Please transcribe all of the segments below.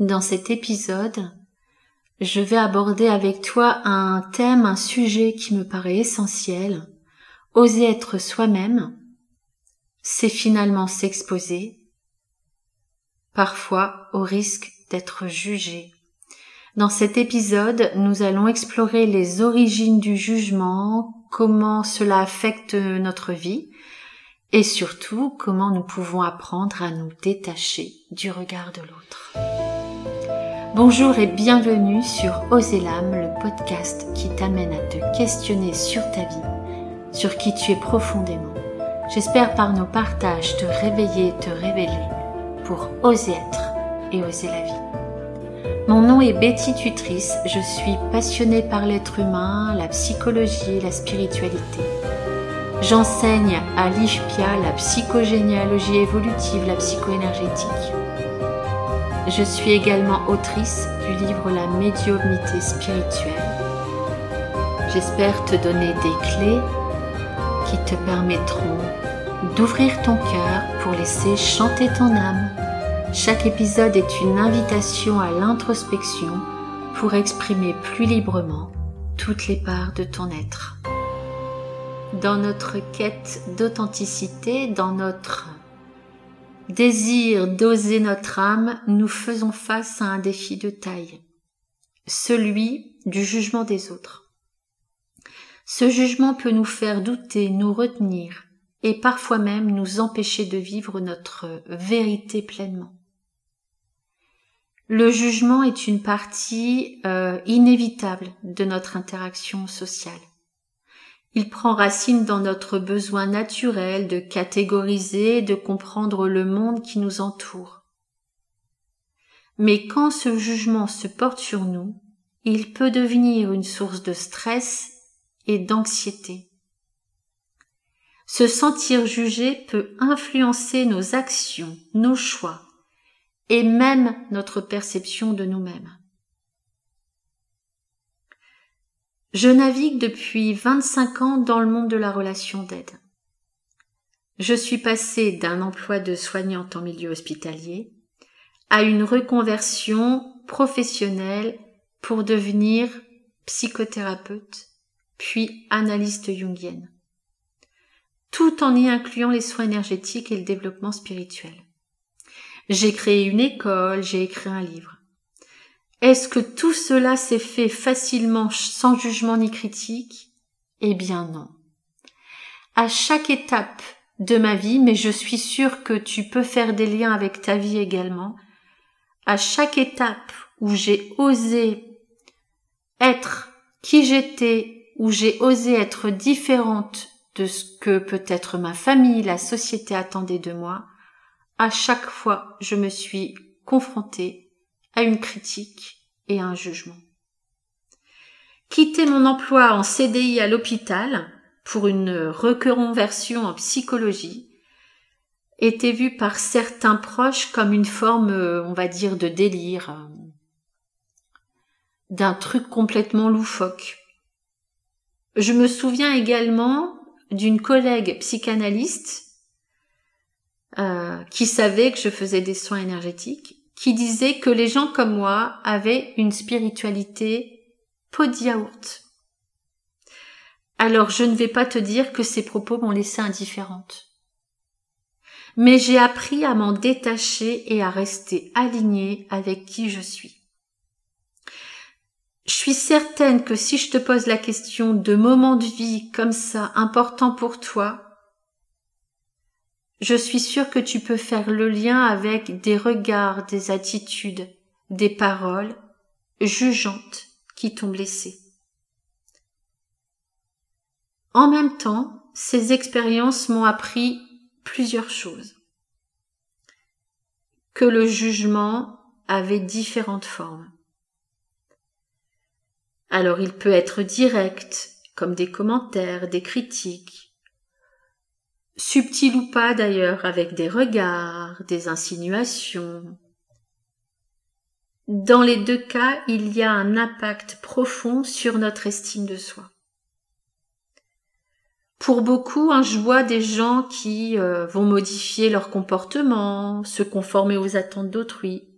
Dans cet épisode, je vais aborder avec toi un thème, un sujet qui me paraît essentiel. Oser être soi-même, c'est finalement s'exposer, parfois au risque d'être jugé. Dans cet épisode, nous allons explorer les origines du jugement, comment cela affecte notre vie, et surtout comment nous pouvons apprendre à nous détacher du regard de l'autre. Bonjour et bienvenue sur Oser l'âme, le podcast qui t'amène à te questionner sur ta vie, sur qui tu es profondément. J'espère par nos partages te réveiller te révéler pour oser être et oser la vie. Mon nom est Betty Tutrice, je suis passionnée par l'être humain, la psychologie la spiritualité. J'enseigne à l'IFPIA la psychogénéalogie évolutive, la psychoénergétique. Je suis également autrice du livre La médiumnité spirituelle. J'espère te donner des clés qui te permettront d'ouvrir ton cœur pour laisser chanter ton âme. Chaque épisode est une invitation à l'introspection pour exprimer plus librement toutes les parts de ton être dans notre quête d'authenticité, dans notre désir d'oser notre âme, nous faisons face à un défi de taille, celui du jugement des autres. Ce jugement peut nous faire douter, nous retenir et parfois même nous empêcher de vivre notre vérité pleinement. Le jugement est une partie euh, inévitable de notre interaction sociale. Il prend racine dans notre besoin naturel de catégoriser et de comprendre le monde qui nous entoure. Mais quand ce jugement se porte sur nous, il peut devenir une source de stress et d'anxiété. Se sentir jugé peut influencer nos actions, nos choix et même notre perception de nous-mêmes. Je navigue depuis 25 ans dans le monde de la relation d'aide. Je suis passée d'un emploi de soignante en milieu hospitalier à une reconversion professionnelle pour devenir psychothérapeute, puis analyste jungienne, tout en y incluant les soins énergétiques et le développement spirituel. J'ai créé une école, j'ai écrit un livre. Est-ce que tout cela s'est fait facilement sans jugement ni critique? Eh bien non. À chaque étape de ma vie, mais je suis sûre que tu peux faire des liens avec ta vie également, à chaque étape où j'ai osé être qui j'étais, où j'ai osé être différente de ce que peut-être ma famille, la société attendait de moi, à chaque fois je me suis confrontée à une critique et un jugement. Quitter mon emploi en CDI à l'hôpital pour une reconversion en psychologie était vu par certains proches comme une forme, on va dire, de délire, d'un truc complètement loufoque. Je me souviens également d'une collègue psychanalyste euh, qui savait que je faisais des soins énergétiques qui disait que les gens comme moi avaient une spiritualité pot Alors je ne vais pas te dire que ces propos m'ont laissé indifférente. Mais j'ai appris à m'en détacher et à rester alignée avec qui je suis. Je suis certaine que si je te pose la question de moments de vie comme ça importants pour toi, je suis sûre que tu peux faire le lien avec des regards, des attitudes, des paroles jugeantes qui t'ont blessé. En même temps, ces expériences m'ont appris plusieurs choses. Que le jugement avait différentes formes. Alors il peut être direct, comme des commentaires, des critiques, subtil ou pas d'ailleurs, avec des regards, des insinuations. Dans les deux cas, il y a un impact profond sur notre estime de soi. Pour beaucoup, hein, je vois des gens qui euh, vont modifier leur comportement, se conformer aux attentes d'autrui,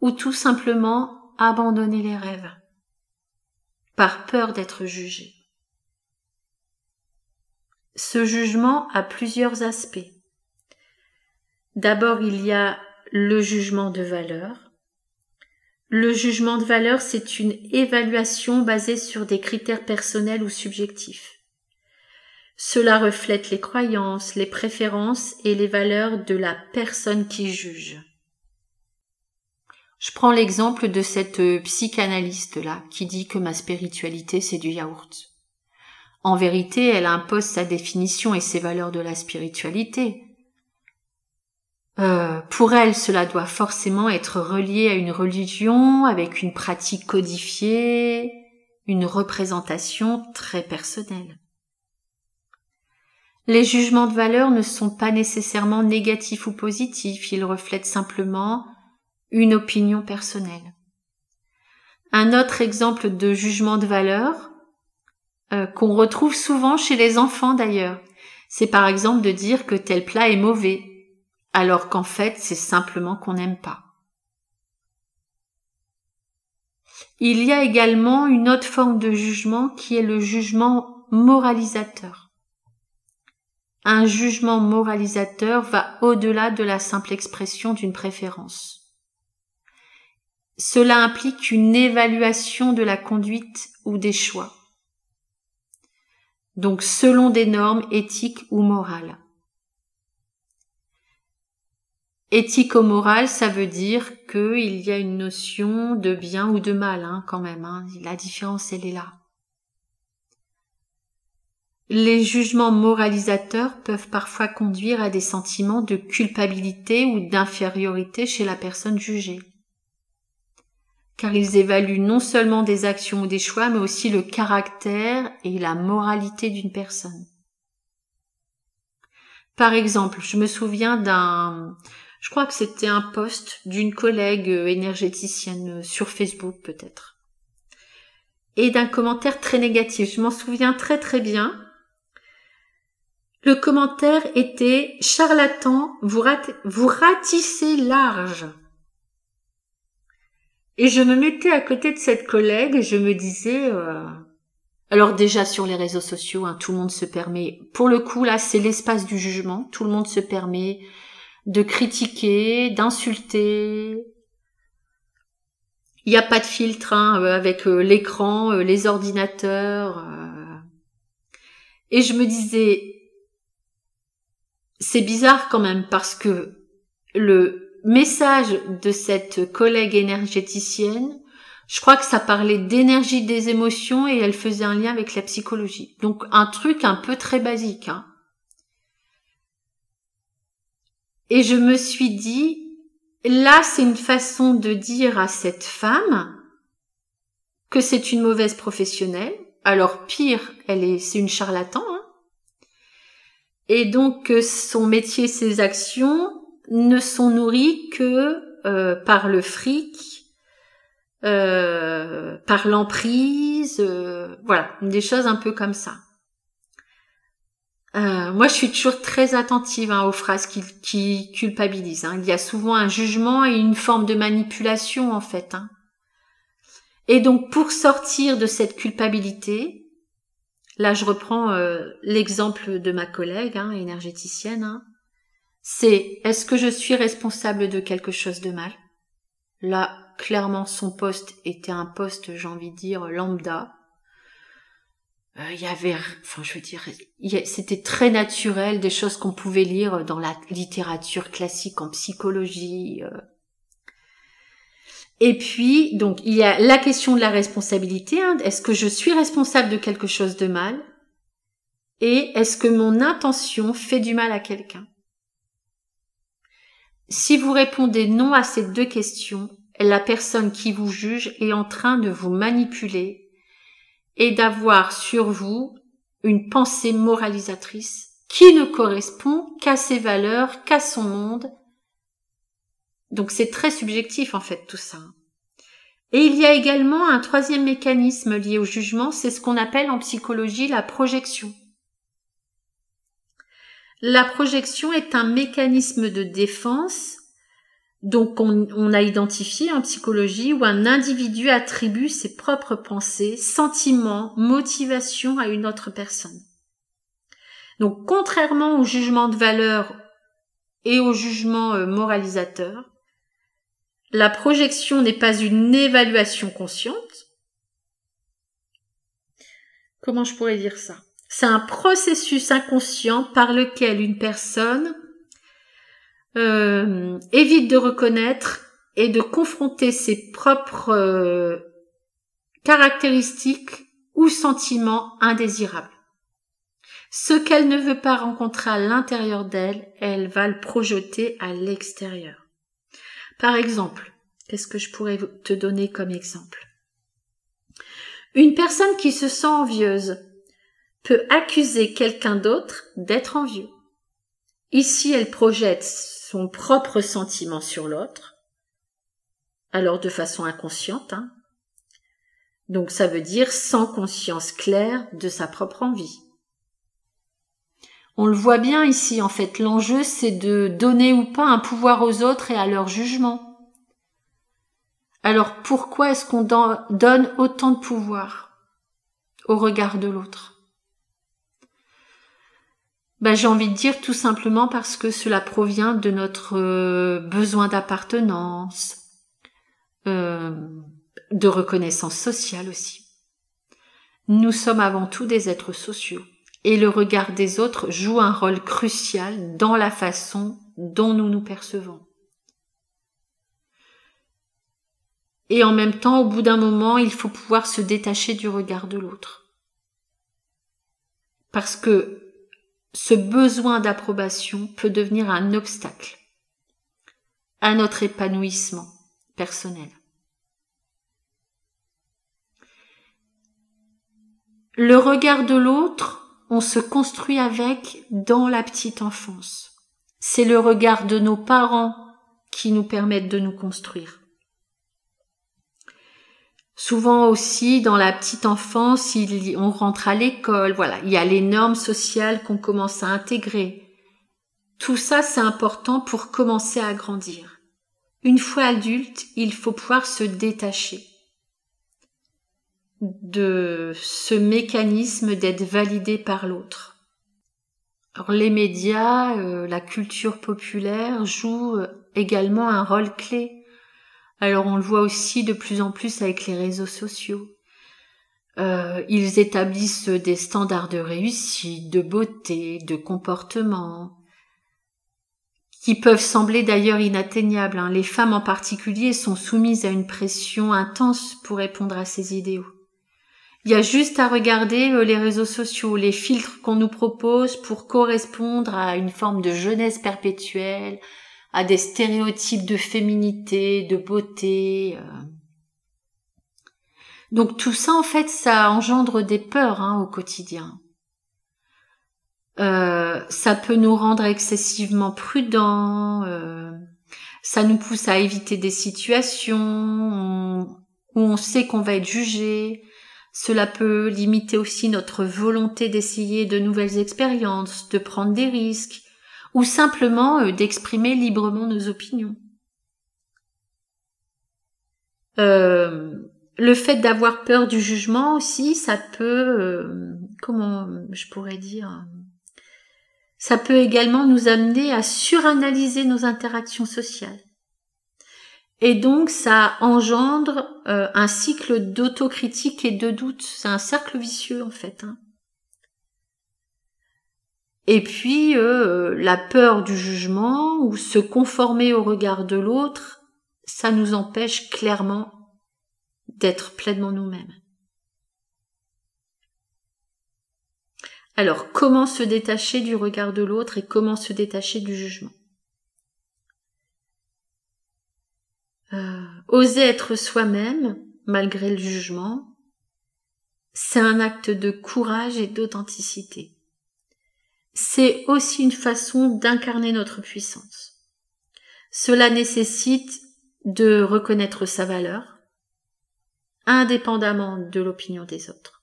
ou tout simplement abandonner les rêves par peur d'être jugé. Ce jugement a plusieurs aspects. D'abord, il y a le jugement de valeur. Le jugement de valeur, c'est une évaluation basée sur des critères personnels ou subjectifs. Cela reflète les croyances, les préférences et les valeurs de la personne qui juge. Je prends l'exemple de cette psychanalyste-là qui dit que ma spiritualité c'est du yaourt. En vérité, elle impose sa définition et ses valeurs de la spiritualité. Euh, pour elle, cela doit forcément être relié à une religion, avec une pratique codifiée, une représentation très personnelle. Les jugements de valeur ne sont pas nécessairement négatifs ou positifs, ils reflètent simplement une opinion personnelle. Un autre exemple de jugement de valeur, euh, qu'on retrouve souvent chez les enfants d'ailleurs, c'est par exemple de dire que tel plat est mauvais, alors qu'en fait c'est simplement qu'on n'aime pas. Il y a également une autre forme de jugement qui est le jugement moralisateur. Un jugement moralisateur va au-delà de la simple expression d'une préférence. Cela implique une évaluation de la conduite ou des choix. Donc selon des normes éthiques ou morales. Éthico-moral, ça veut dire qu'il y a une notion de bien ou de mal, hein, quand même. Hein. La différence, elle est là. Les jugements moralisateurs peuvent parfois conduire à des sentiments de culpabilité ou d'infériorité chez la personne jugée. Car ils évaluent non seulement des actions ou des choix, mais aussi le caractère et la moralité d'une personne. Par exemple, je me souviens d'un, je crois que c'était un post d'une collègue énergéticienne sur Facebook peut-être. Et d'un commentaire très négatif. Je m'en souviens très très bien. Le commentaire était charlatan, vous, vous ratissez large. Et je me mettais à côté de cette collègue et je me disais, euh... alors déjà sur les réseaux sociaux, hein, tout le monde se permet. Pour le coup là, c'est l'espace du jugement. Tout le monde se permet de critiquer, d'insulter. Il n'y a pas de filtre hein, euh, avec euh, l'écran, les ordinateurs. Et je me disais, c'est bizarre quand même parce que le message de cette collègue énergéticienne, je crois que ça parlait d'énergie des émotions et elle faisait un lien avec la psychologie. Donc un truc un peu très basique. Hein. Et je me suis dit, là, c'est une façon de dire à cette femme que c'est une mauvaise professionnelle. Alors pire, elle est, c'est une charlatan. Hein et donc son métier, ses actions ne sont nourries que euh, par le fric, euh, par l'emprise, euh, voilà, des choses un peu comme ça. Moi, je suis toujours très attentive hein, aux phrases qui, culpabilisent. Hein. Il y a souvent un jugement et une forme de manipulation en fait. Hein. Et donc, pour sortir de cette culpabilité, là, je reprends l'exemple de ma collègue hein, énergéticienne. C'est est-ce que je suis responsable de quelque chose de mal? Là, clairement, son poste était un poste, j'ai envie de dire, lambda euh, il y avait, enfin, je veux dire, c'était très naturel, des choses qu'on pouvait lire dans la littérature classique en psychologie. Euh. Et puis, donc, il y a la question de la responsabilité. Hein. est-ce que je suis responsable de quelque chose de mal? Et est-ce que mon intention fait du mal à quelqu'un? Si vous répondez non à ces deux questions, la personne qui vous juge est en train de vous manipuler et d'avoir sur vous une pensée moralisatrice qui ne correspond qu'à ses valeurs, qu'à son monde. Donc c'est très subjectif en fait tout ça. Et il y a également un troisième mécanisme lié au jugement, c'est ce qu'on appelle en psychologie la projection. La projection est un mécanisme de défense Donc on, a identifié en psychologie où un individu attribue ses propres pensées, sentiments, motivations à une autre personne. Donc contrairement au jugement de valeur et au jugement euh, moralisateur, la projection n'est pas une évaluation consciente. Comment je pourrais dire ça? C'est un processus inconscient par lequel une personne euh, évite de reconnaître et de confronter ses propres euh, caractéristiques ou sentiments indésirables. Ce qu'elle ne veut pas rencontrer à l'intérieur d'elle, elle va le projeter à l'extérieur. Par exemple, qu'est-ce que je pourrais te donner comme exemple? Une personne qui se sent envieuse peut accuser quelqu'un d'autre d'être envieux. Ici, elle projette son propre sentiment sur l'autre, alors de façon inconsciente. Hein. Donc ça veut dire sans conscience claire de sa propre envie. On le voit bien ici, en fait, l'enjeu c'est de donner ou pas un pouvoir aux autres et à leur jugement. Alors pourquoi est-ce qu'on donne autant de pouvoir au regard de l'autre? Bah, J'ai envie de dire tout simplement parce que cela provient de notre euh, besoin d'appartenance, euh, de reconnaissance sociale aussi. Nous sommes avant tout des êtres sociaux et le regard des autres joue un rôle crucial dans la façon dont nous nous percevons. Et en même temps, au bout d'un moment, il faut pouvoir se détacher du regard de l'autre. Parce que ce besoin d'approbation peut devenir un obstacle à notre épanouissement personnel. Le regard de l'autre, on se construit avec dans la petite enfance. C'est le regard de nos parents qui nous permettent de nous construire. Souvent aussi, dans la petite enfance, on rentre à l'école, voilà, il y a les normes sociales qu'on commence à intégrer. Tout ça, c'est important pour commencer à grandir. Une fois adulte, il faut pouvoir se détacher de ce mécanisme d'être validé par l'autre. Alors les médias, euh, la culture populaire jouent euh, également un rôle clé alors on le voit aussi de plus en plus avec les réseaux sociaux. Euh, ils établissent des standards de réussite, de beauté, de comportement, qui peuvent sembler d'ailleurs inatteignables. Hein. Les femmes en particulier sont soumises à une pression intense pour répondre à ces idéaux. Il y a juste à regarder euh, les réseaux sociaux, les filtres qu'on nous propose pour correspondre à une forme de jeunesse perpétuelle, à des stéréotypes de féminité, de beauté. Euh. Donc tout ça, en fait, ça engendre des peurs hein, au quotidien. Euh, ça peut nous rendre excessivement prudents, euh, ça nous pousse à éviter des situations où on sait qu'on va être jugé. Cela peut limiter aussi notre volonté d'essayer de nouvelles expériences, de prendre des risques, ou simplement euh, d'exprimer librement nos opinions. Euh, le fait d'avoir peur du jugement aussi, ça peut, euh, comment je pourrais dire, ça peut également nous amener à suranalyser nos interactions sociales. Et donc ça engendre un cycle d'autocritique et de doute. C'est un cercle vicieux en fait. Hein. Et puis euh, la peur du jugement ou se conformer au regard de l'autre, ça nous empêche clairement d'être pleinement nous-mêmes. Alors comment se détacher du regard de l'autre et comment se détacher du jugement? Euh, Oser être soi-même malgré le jugement, c'est un acte de courage et d'authenticité c'est aussi une façon d'incarner notre puissance. Cela nécessite de reconnaître sa valeur, indépendamment de l'opinion des autres.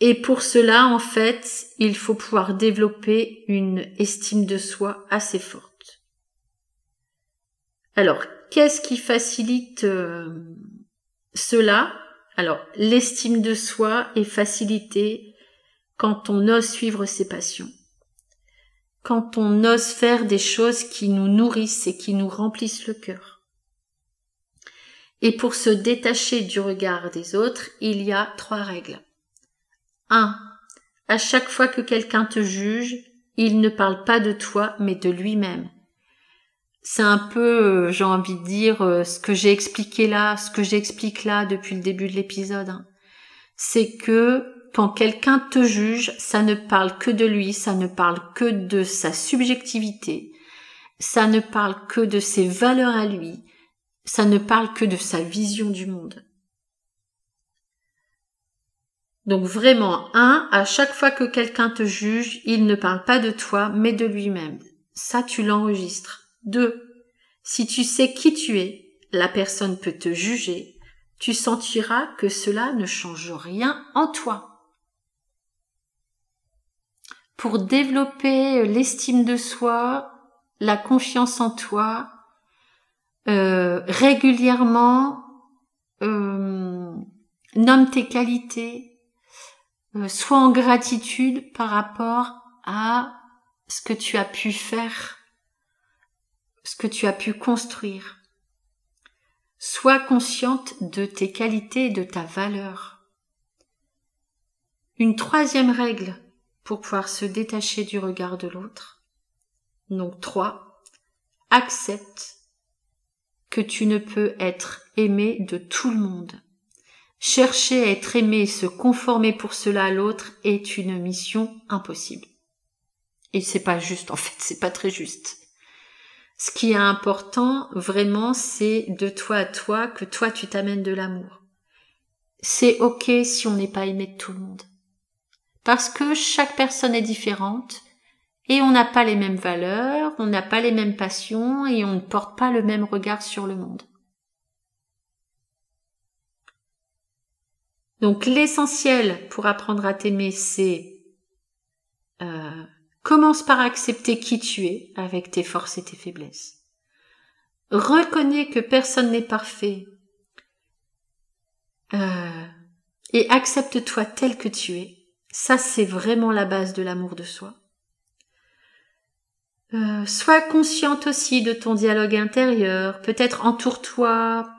Et pour cela, en fait, il faut pouvoir développer une estime de soi assez forte. Alors, qu'est-ce qui facilite euh, cela? Alors, l'estime de soi est facilitée quand on ose suivre ses passions, quand on ose faire des choses qui nous nourrissent et qui nous remplissent le cœur. Et pour se détacher du regard des autres, il y a trois règles. 1. À chaque fois que quelqu'un te juge, il ne parle pas de toi, mais de lui-même. C'est un peu, euh, j'ai envie de dire, euh, ce que j'ai expliqué là, ce que j'explique là depuis le début de l'épisode. Hein. C'est que quand quelqu'un te juge, ça ne parle que de lui, ça ne parle que de sa subjectivité, ça ne parle que de ses valeurs à lui, ça ne parle que de sa vision du monde. Donc vraiment, un, à chaque fois que quelqu'un te juge, il ne parle pas de toi, mais de lui-même. Ça, tu l'enregistres. Deux, si tu sais qui tu es, la personne peut te juger, tu sentiras que cela ne change rien en toi. Pour développer l'estime de soi, la confiance en toi, euh, régulièrement, euh, nomme tes qualités, euh, sois en gratitude par rapport à ce que tu as pu faire, ce que tu as pu construire. Sois consciente de tes qualités et de ta valeur. Une troisième règle pour pouvoir se détacher du regard de l'autre. Donc trois, accepte que tu ne peux être aimé de tout le monde. Chercher à être aimé et se conformer pour cela à l'autre est une mission impossible. Et c'est pas juste, en fait, c'est pas très juste. Ce qui est important, vraiment, c'est de toi à toi que toi tu t'amènes de l'amour. C'est ok si on n'est pas aimé de tout le monde. Parce que chaque personne est différente, et on n'a pas les mêmes valeurs, on n'a pas les mêmes passions et on ne porte pas le même regard sur le monde. Donc l'essentiel pour apprendre à t'aimer, c'est euh, commence par accepter qui tu es avec tes forces et tes faiblesses. Reconnais que personne n'est parfait euh, et accepte-toi tel que tu es. Ça, c'est vraiment la base de l'amour de soi. Euh, sois consciente aussi de ton dialogue intérieur. Peut-être entoure-toi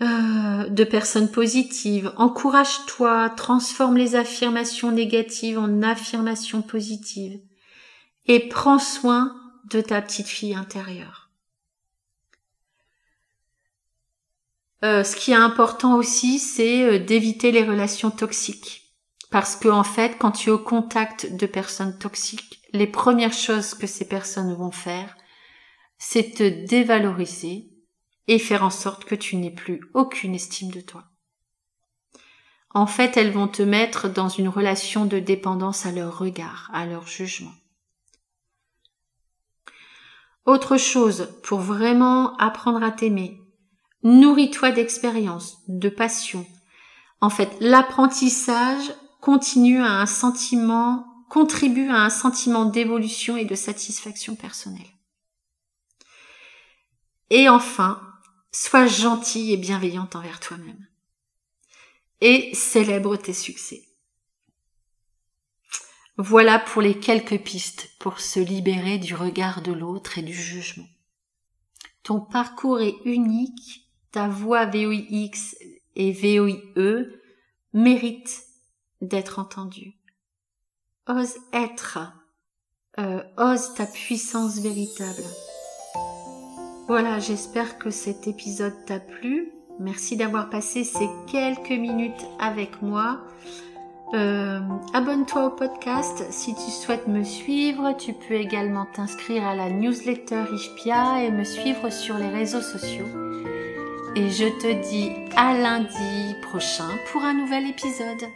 euh, de personnes positives. Encourage-toi. Transforme les affirmations négatives en affirmations positives. Et prends soin de ta petite fille intérieure. Euh, ce qui est important aussi, c'est d'éviter les relations toxiques. Parce que en fait, quand tu es au contact de personnes toxiques, les premières choses que ces personnes vont faire, c'est te dévaloriser et faire en sorte que tu n'aies plus aucune estime de toi. En fait, elles vont te mettre dans une relation de dépendance à leur regard, à leur jugement. Autre chose, pour vraiment apprendre à t'aimer, nourris-toi d'expérience, de passion. En fait, l'apprentissage continue à un sentiment contribue à un sentiment d'évolution et de satisfaction personnelle. Et enfin, sois gentille et bienveillante envers toi-même. Et célèbre tes succès. Voilà pour les quelques pistes pour se libérer du regard de l'autre et du jugement. Ton parcours est unique, ta voix VOIX et VOIE mérite d'être entendue ose être, euh, ose ta puissance véritable. Voilà, j'espère que cet épisode t'a plu. Merci d'avoir passé ces quelques minutes avec moi. Euh, abonne-toi au podcast si tu souhaites me suivre. Tu peux également t'inscrire à la newsletter Ishpia et me suivre sur les réseaux sociaux. Et je te dis à lundi prochain pour un nouvel épisode.